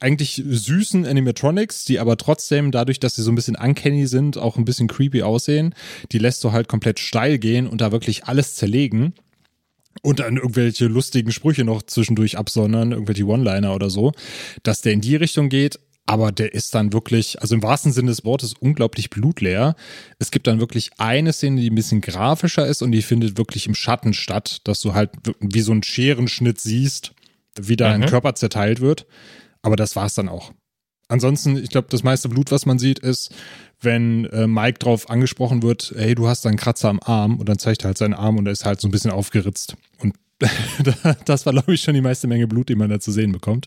eigentlich süßen Animatronics, die aber trotzdem dadurch, dass sie so ein bisschen uncanny sind, auch ein bisschen creepy aussehen, die lässt du halt komplett steil gehen und da wirklich alles zerlegen und dann irgendwelche lustigen Sprüche noch zwischendurch absondern, irgendwelche One-Liner oder so, dass der in die Richtung geht, aber der ist dann wirklich, also im wahrsten Sinne des Wortes, unglaublich blutleer. Es gibt dann wirklich eine Szene, die ein bisschen grafischer ist und die findet wirklich im Schatten statt, dass du halt wie so einen Scherenschnitt siehst, wie da mhm. ein Körper zerteilt wird. Aber das war's dann auch. Ansonsten, ich glaube, das meiste Blut, was man sieht, ist, wenn äh, Mike drauf angesprochen wird, hey, du hast da einen Kratzer am Arm und dann zeigt er halt seinen Arm und er ist halt so ein bisschen aufgeritzt. Und *laughs* das war, glaube ich, schon die meiste Menge Blut, die man da zu sehen bekommt.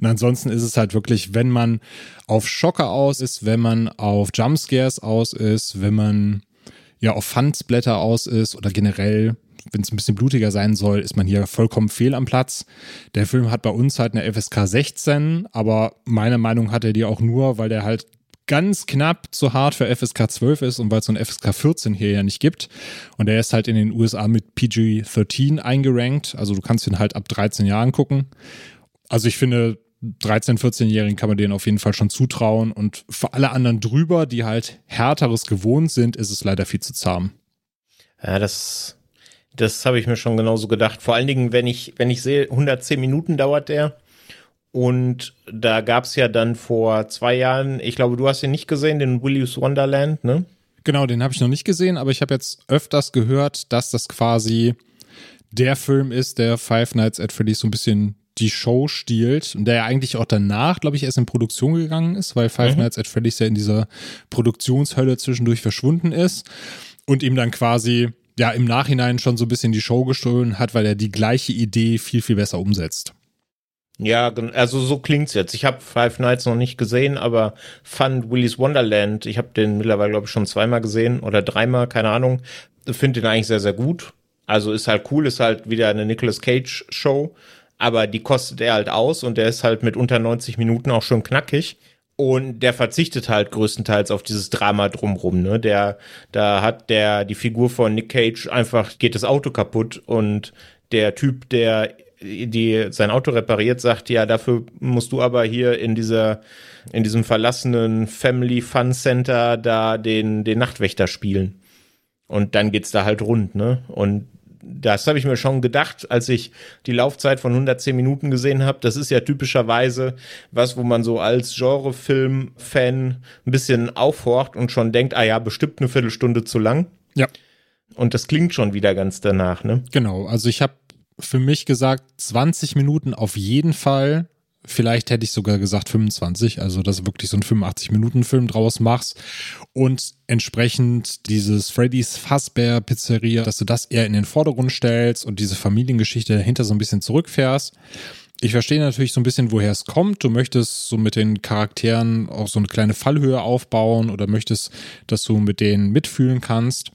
Und ansonsten ist es halt wirklich, wenn man auf Schocker aus ist, wenn man auf Jumpscares aus ist, wenn man ja auf Fansblätter aus ist oder generell, wenn es ein bisschen blutiger sein soll, ist man hier vollkommen fehl am Platz. Der Film hat bei uns halt eine FSK 16, aber meiner Meinung hat er die auch nur, weil der halt ganz knapp zu hart für FSK 12 ist und weil es so ein FSK 14 hier ja nicht gibt. Und er ist halt in den USA mit PG 13 eingerankt. Also du kannst ihn halt ab 13 Jahren gucken. Also ich finde, 13-, 14-Jährigen kann man denen auf jeden Fall schon zutrauen. Und für alle anderen drüber, die halt härteres gewohnt sind, ist es leider viel zu zahm. Ja, das, das habe ich mir schon genauso gedacht. Vor allen Dingen, wenn ich, wenn ich sehe, 110 Minuten dauert der. Und da gab es ja dann vor zwei Jahren, ich glaube, du hast ihn nicht gesehen, den Willy's Wonderland, ne? Genau, den habe ich noch nicht gesehen, aber ich habe jetzt öfters gehört, dass das quasi der Film ist, der Five Nights at Freddy's so ein bisschen die Show stiehlt und der ja eigentlich auch danach, glaube ich, erst in Produktion gegangen ist, weil Five mhm. Nights at Freddy's ja in dieser Produktionshölle zwischendurch verschwunden ist und ihm dann quasi ja im Nachhinein schon so ein bisschen die Show gestohlen hat, weil er die gleiche Idee viel, viel besser umsetzt. Ja, also so klingt's jetzt. Ich habe Five Nights noch nicht gesehen, aber fand Willy's Wonderland, ich habe den mittlerweile glaube ich schon zweimal gesehen oder dreimal, keine Ahnung. Finde den eigentlich sehr sehr gut. Also ist halt cool, ist halt wieder eine Nicolas Cage Show, aber die kostet er halt aus und der ist halt mit unter 90 Minuten auch schon knackig. Und der verzichtet halt größtenteils auf dieses Drama drumrum, ne? Der, da hat der, die Figur von Nick Cage einfach, geht das Auto kaputt und der Typ, der die sein Auto repariert, sagt, ja, dafür musst du aber hier in dieser, in diesem verlassenen Family Fun Center da den, den Nachtwächter spielen. Und dann geht's da halt rund, ne? Und das habe ich mir schon gedacht, als ich die Laufzeit von 110 Minuten gesehen habe. Das ist ja typischerweise was, wo man so als Genrefilm-Fan ein bisschen aufhorcht und schon denkt, ah ja, bestimmt eine Viertelstunde zu lang. Ja. Und das klingt schon wieder ganz danach, ne? Genau. Also ich habe für mich gesagt 20 Minuten auf jeden Fall. Vielleicht hätte ich sogar gesagt 25, also dass du wirklich so einen 85-Minuten-Film draus machst und entsprechend dieses Freddy's Fazbear Pizzeria, dass du das eher in den Vordergrund stellst und diese Familiengeschichte dahinter so ein bisschen zurückfährst. Ich verstehe natürlich so ein bisschen, woher es kommt. Du möchtest so mit den Charakteren auch so eine kleine Fallhöhe aufbauen oder möchtest, dass du mit denen mitfühlen kannst.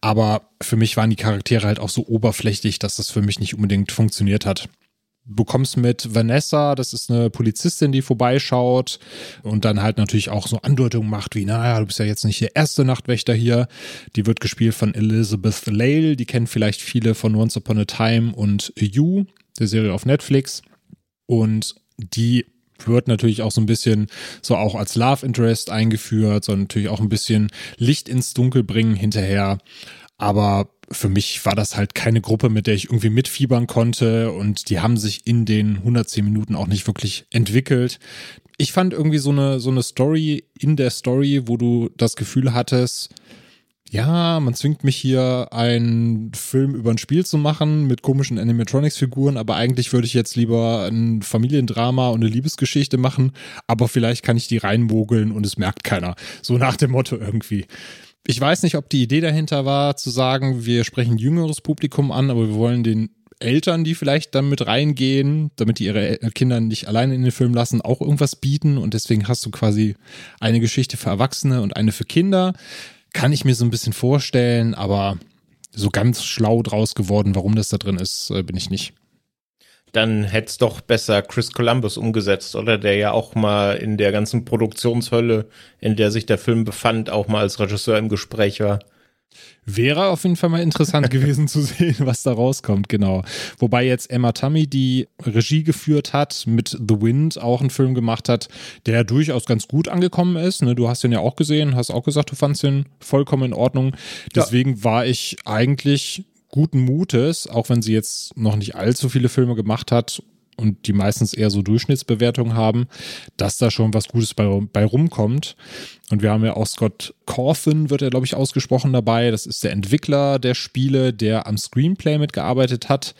Aber für mich waren die Charaktere halt auch so oberflächlich, dass das für mich nicht unbedingt funktioniert hat. Du kommst mit Vanessa, das ist eine Polizistin, die vorbeischaut und dann halt natürlich auch so Andeutungen macht, wie, naja, du bist ja jetzt nicht der erste Nachtwächter hier. Die wird gespielt von Elizabeth Lale, die kennen vielleicht viele von Once Upon a Time und You, der Serie auf Netflix. Und die wird natürlich auch so ein bisschen so auch als Love Interest eingeführt, sondern natürlich auch ein bisschen Licht ins Dunkel bringen hinterher. Aber für mich war das halt keine Gruppe, mit der ich irgendwie mitfiebern konnte und die haben sich in den 110 Minuten auch nicht wirklich entwickelt. Ich fand irgendwie so eine, so eine Story in der Story, wo du das Gefühl hattest, ja, man zwingt mich hier einen Film über ein Spiel zu machen mit komischen Animatronics-Figuren, aber eigentlich würde ich jetzt lieber ein Familiendrama und eine Liebesgeschichte machen, aber vielleicht kann ich die reinmogeln und es merkt keiner. So nach dem Motto irgendwie. Ich weiß nicht, ob die Idee dahinter war, zu sagen, wir sprechen jüngeres Publikum an, aber wir wollen den Eltern, die vielleicht dann mit reingehen, damit die ihre Kinder nicht alleine in den Film lassen, auch irgendwas bieten. Und deswegen hast du quasi eine Geschichte für Erwachsene und eine für Kinder. Kann ich mir so ein bisschen vorstellen, aber so ganz schlau draus geworden, warum das da drin ist, äh, bin ich nicht. Dann hätte es doch besser Chris Columbus umgesetzt, oder? Der ja auch mal in der ganzen Produktionshölle, in der sich der Film befand, auch mal als Regisseur im Gespräch war. Wäre auf jeden Fall mal interessant *laughs* gewesen zu sehen, was da rauskommt, genau. Wobei jetzt Emma Tummy, die Regie geführt hat, mit The Wind auch einen Film gemacht hat, der durchaus ganz gut angekommen ist. Ne, du hast den ja auch gesehen, hast auch gesagt, du fandst den vollkommen in Ordnung. Deswegen ja. war ich eigentlich guten Mutes, auch wenn sie jetzt noch nicht allzu viele Filme gemacht hat und die meistens eher so Durchschnittsbewertungen haben, dass da schon was Gutes bei, bei rumkommt. Und wir haben ja auch Scott Cawthon, wird er, glaube ich, ausgesprochen dabei. Das ist der Entwickler der Spiele, der am Screenplay mitgearbeitet hat.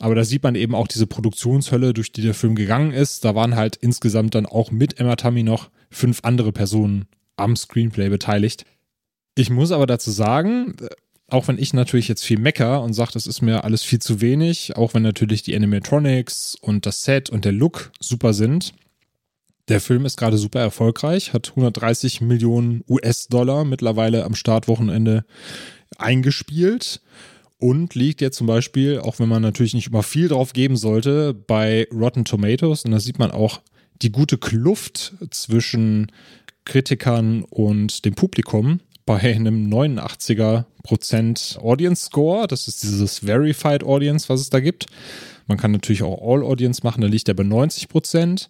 Aber da sieht man eben auch diese Produktionshölle, durch die der Film gegangen ist. Da waren halt insgesamt dann auch mit Emma Tummy noch fünf andere Personen am Screenplay beteiligt. Ich muss aber dazu sagen, auch wenn ich natürlich jetzt viel mecker und sage, das ist mir alles viel zu wenig, auch wenn natürlich die Animatronics und das Set und der Look super sind. Der Film ist gerade super erfolgreich, hat 130 Millionen US-Dollar mittlerweile am Startwochenende eingespielt und liegt jetzt zum Beispiel, auch wenn man natürlich nicht immer viel drauf geben sollte, bei Rotten Tomatoes. Und da sieht man auch die gute Kluft zwischen Kritikern und dem Publikum bei einem 89er Prozent Audience Score. Das ist dieses Verified Audience, was es da gibt. Man kann natürlich auch All Audience machen, da liegt er bei 90 Prozent.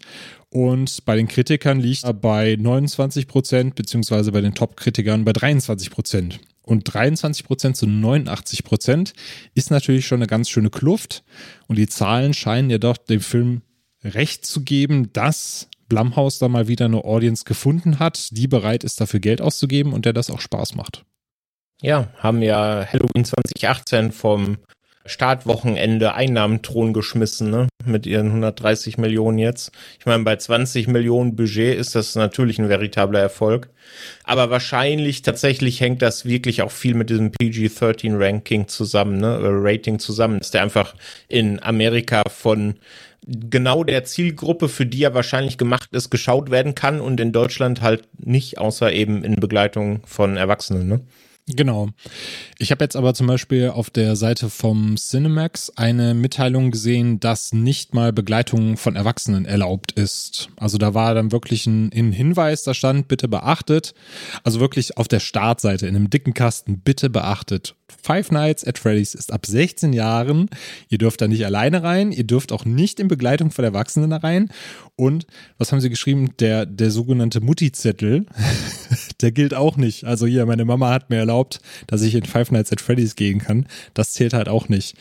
Und bei den Kritikern liegt er bei 29 Prozent, beziehungsweise bei den Top-Kritikern bei 23 Prozent. Und 23 Prozent zu 89 Prozent ist natürlich schon eine ganz schöne Kluft. Und die Zahlen scheinen ja doch dem Film recht zu geben, dass Blumhouse da mal wieder eine Audience gefunden hat, die bereit ist, dafür Geld auszugeben und der das auch Spaß macht. Ja, haben ja Halloween 2018 vom Startwochenende Einnahmenthron geschmissen, ne? Mit ihren 130 Millionen jetzt. Ich meine, bei 20 Millionen Budget ist das natürlich ein veritabler Erfolg. Aber wahrscheinlich tatsächlich hängt das wirklich auch viel mit diesem PG-13 Ranking zusammen, ne? Rating zusammen, dass der einfach in Amerika von genau der Zielgruppe, für die er wahrscheinlich gemacht ist, geschaut werden kann und in Deutschland halt nicht, außer eben in Begleitung von Erwachsenen, ne? Genau. Ich habe jetzt aber zum Beispiel auf der Seite vom Cinemax eine Mitteilung gesehen, dass nicht mal Begleitung von Erwachsenen erlaubt ist. Also da war dann wirklich ein, ein Hinweis, da stand, bitte beachtet. Also wirklich auf der Startseite in einem dicken Kasten, bitte beachtet. Five Nights at Freddy's ist ab 16 Jahren. Ihr dürft da nicht alleine rein. Ihr dürft auch nicht in Begleitung von Erwachsenen da rein. Und was haben sie geschrieben? Der, der sogenannte Mutti-Zettel, *laughs* der gilt auch nicht. Also hier, meine Mama hat mir erlaubt, dass ich in Five Nights at Freddy's gehen kann. Das zählt halt auch nicht.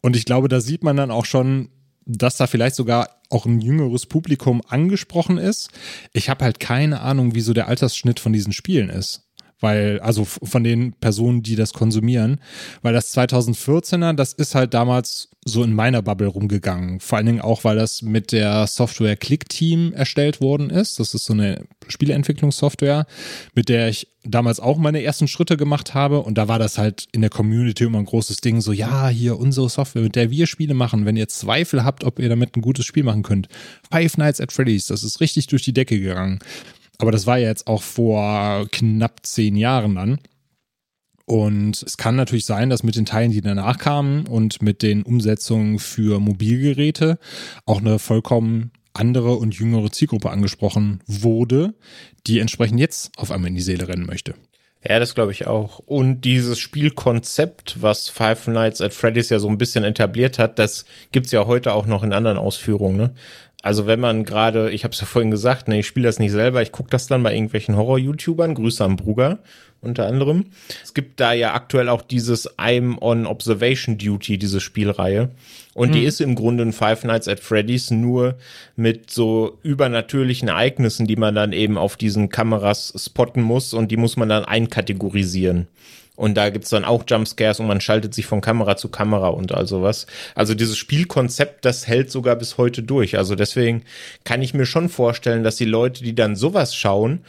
Und ich glaube, da sieht man dann auch schon, dass da vielleicht sogar auch ein jüngeres Publikum angesprochen ist. Ich habe halt keine Ahnung, wie so der Altersschnitt von diesen Spielen ist weil, also von den Personen, die das konsumieren, weil das 2014er, das ist halt damals so in meiner Bubble rumgegangen. Vor allen Dingen auch, weil das mit der Software Click Team erstellt worden ist. Das ist so eine Spieleentwicklungssoftware, mit der ich damals auch meine ersten Schritte gemacht habe. Und da war das halt in der Community immer ein großes Ding. So, ja, hier unsere Software, mit der wir Spiele machen. Wenn ihr Zweifel habt, ob ihr damit ein gutes Spiel machen könnt. Five Nights at Freddy's, das ist richtig durch die Decke gegangen. Aber das war ja jetzt auch vor knapp zehn Jahren dann. Und es kann natürlich sein, dass mit den Teilen, die danach kamen und mit den Umsetzungen für Mobilgeräte auch eine vollkommen andere und jüngere Zielgruppe angesprochen wurde, die entsprechend jetzt auf einmal in die Seele rennen möchte. Ja, das glaube ich auch. Und dieses Spielkonzept, was Five Nights at Freddy's ja so ein bisschen etabliert hat, das gibt's ja heute auch noch in anderen Ausführungen. Ne? Also wenn man gerade, ich habe es ja vorhin gesagt, ne, ich spiele das nicht selber, ich gucke das dann bei irgendwelchen Horror-YouTubern, Grüße an Bruger unter anderem. Es gibt da ja aktuell auch dieses I'm on Observation Duty, diese Spielreihe. Und hm. die ist im Grunde ein Five Nights at Freddy's nur mit so übernatürlichen Ereignissen, die man dann eben auf diesen Kameras spotten muss und die muss man dann einkategorisieren. Und da gibt's dann auch Jumpscares und man schaltet sich von Kamera zu Kamera und all sowas. Also dieses Spielkonzept, das hält sogar bis heute durch. Also deswegen kann ich mir schon vorstellen, dass die Leute, die dann sowas schauen,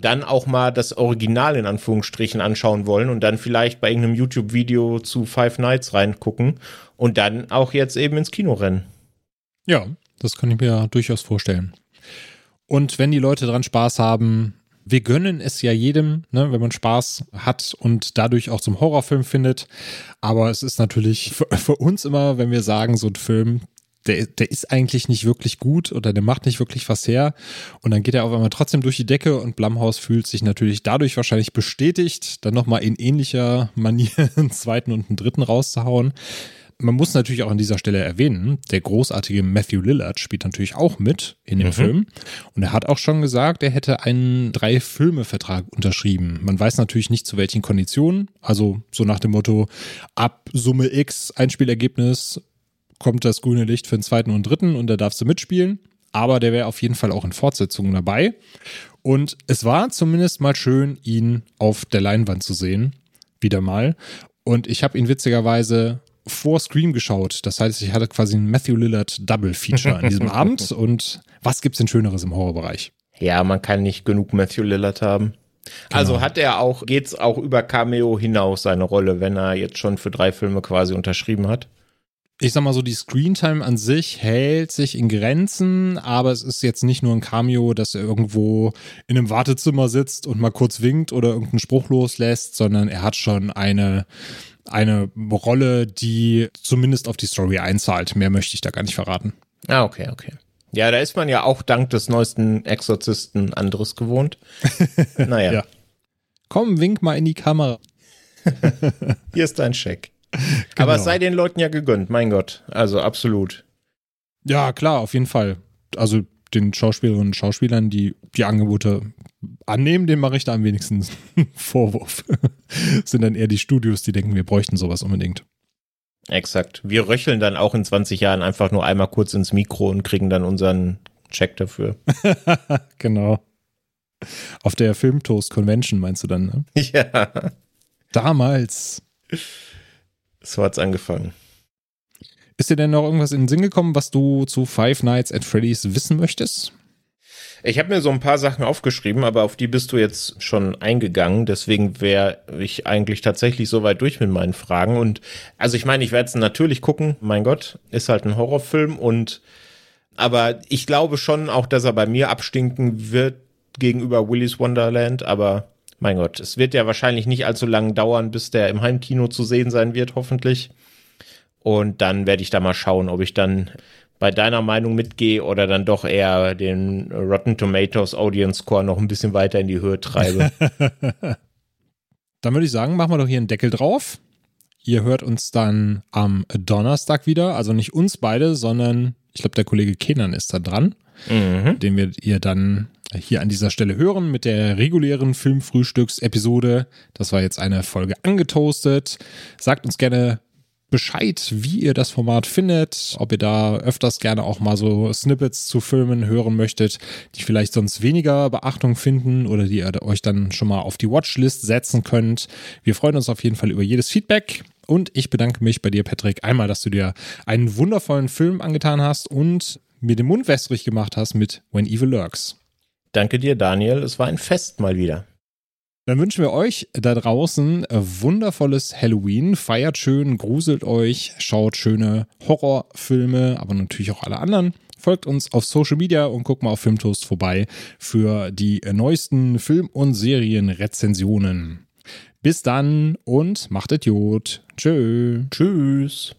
dann auch mal das Original in Anführungsstrichen anschauen wollen und dann vielleicht bei irgendeinem YouTube-Video zu Five Nights reingucken und dann auch jetzt eben ins Kino rennen. Ja, das kann ich mir durchaus vorstellen. Und wenn die Leute dran Spaß haben, wir gönnen es ja jedem, ne, wenn man Spaß hat und dadurch auch zum Horrorfilm findet. Aber es ist natürlich *laughs* für, für uns immer, wenn wir sagen, so ein Film, der, der ist eigentlich nicht wirklich gut oder der macht nicht wirklich was her. Und dann geht er auf einmal trotzdem durch die Decke und Blumhaus fühlt sich natürlich dadurch wahrscheinlich bestätigt, dann nochmal in ähnlicher Manier *laughs* einen zweiten und einen dritten rauszuhauen. Man muss natürlich auch an dieser Stelle erwähnen, der großartige Matthew Lillard spielt natürlich auch mit in dem mhm. Film. Und er hat auch schon gesagt, er hätte einen Drei-Filme-Vertrag unterschrieben. Man weiß natürlich nicht zu welchen Konditionen. Also so nach dem Motto, ab Summe X Einspielergebnis kommt das grüne Licht für den zweiten und dritten und da darfst du mitspielen. Aber der wäre auf jeden Fall auch in Fortsetzungen dabei. Und es war zumindest mal schön, ihn auf der Leinwand zu sehen. Wieder mal. Und ich habe ihn witzigerweise vor Scream geschaut. Das heißt, ich hatte quasi ein Matthew Lillard Double Feature an diesem *laughs* Abend. Und was gibt's denn Schöneres im Horrorbereich? Ja, man kann nicht genug Matthew Lillard haben. Genau. Also hat er auch, geht's auch über Cameo hinaus seine Rolle, wenn er jetzt schon für drei Filme quasi unterschrieben hat? ich sag mal so, die Screentime an sich hält sich in Grenzen, aber es ist jetzt nicht nur ein Cameo, dass er irgendwo in einem Wartezimmer sitzt und mal kurz winkt oder irgendeinen Spruch loslässt, sondern er hat schon eine, eine Rolle, die zumindest auf die Story einzahlt. Mehr möchte ich da gar nicht verraten. Ah, okay, okay. Ja, da ist man ja auch dank des neuesten Exorzisten anderes gewohnt. *laughs* naja. ja. Komm, wink mal in die Kamera. *laughs* Hier ist dein Scheck. Genau. Aber es sei den Leuten ja gegönnt, mein Gott. Also absolut. Ja, klar, auf jeden Fall. Also den Schauspielerinnen und Schauspielern, die die Angebote annehmen, dem mache ich da am wenigsten *laughs* Vorwurf. *laughs* sind dann eher die Studios, die denken, wir bräuchten sowas unbedingt. Exakt. Wir röcheln dann auch in 20 Jahren einfach nur einmal kurz ins Mikro und kriegen dann unseren Check dafür. *laughs* genau. Auf der Filmtoast Convention meinst du dann, ne? Ja. Damals. So hat's angefangen. Ist dir denn noch irgendwas in den Sinn gekommen, was du zu Five Nights at Freddy's wissen möchtest? Ich habe mir so ein paar Sachen aufgeschrieben, aber auf die bist du jetzt schon eingegangen. Deswegen wäre ich eigentlich tatsächlich so weit durch mit meinen Fragen. Und also ich meine, ich werde es natürlich gucken. Mein Gott, ist halt ein Horrorfilm und aber ich glaube schon auch, dass er bei mir abstinken wird gegenüber Willy's Wonderland. Aber mein Gott, es wird ja wahrscheinlich nicht allzu lange dauern, bis der im Heimkino zu sehen sein wird, hoffentlich. Und dann werde ich da mal schauen, ob ich dann bei deiner Meinung mitgehe oder dann doch eher den Rotten Tomatoes Audience Score noch ein bisschen weiter in die Höhe treibe. *laughs* dann würde ich sagen, machen wir doch hier einen Deckel drauf. Ihr hört uns dann am Donnerstag wieder, also nicht uns beide, sondern ich glaube, der Kollege Kenan ist da dran, mhm. den wir ihr dann hier an dieser Stelle hören mit der regulären Filmfrühstücksepisode. Das war jetzt eine Folge angetoastet. Sagt uns gerne Bescheid, wie ihr das Format findet, ob ihr da öfters gerne auch mal so Snippets zu Filmen hören möchtet, die vielleicht sonst weniger Beachtung finden oder die ihr euch dann schon mal auf die Watchlist setzen könnt. Wir freuen uns auf jeden Fall über jedes Feedback. Und ich bedanke mich bei dir, Patrick, einmal, dass du dir einen wundervollen Film angetan hast und mir den Mund wässrig gemacht hast mit When Evil Lurks. Danke dir, Daniel. Es war ein Fest mal wieder. Dann wünschen wir euch da draußen wundervolles Halloween. Feiert schön, gruselt euch, schaut schöne Horrorfilme, aber natürlich auch alle anderen. Folgt uns auf Social Media und guckt mal auf Filmtoast vorbei für die neuesten Film- und Serienrezensionen. Bis dann und macht Idiot. Tschö. Tschüss.